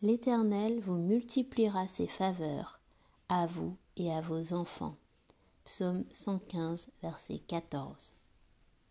L'Éternel vous multipliera ses faveurs, à vous et à vos enfants. Psaume 115, verset 14.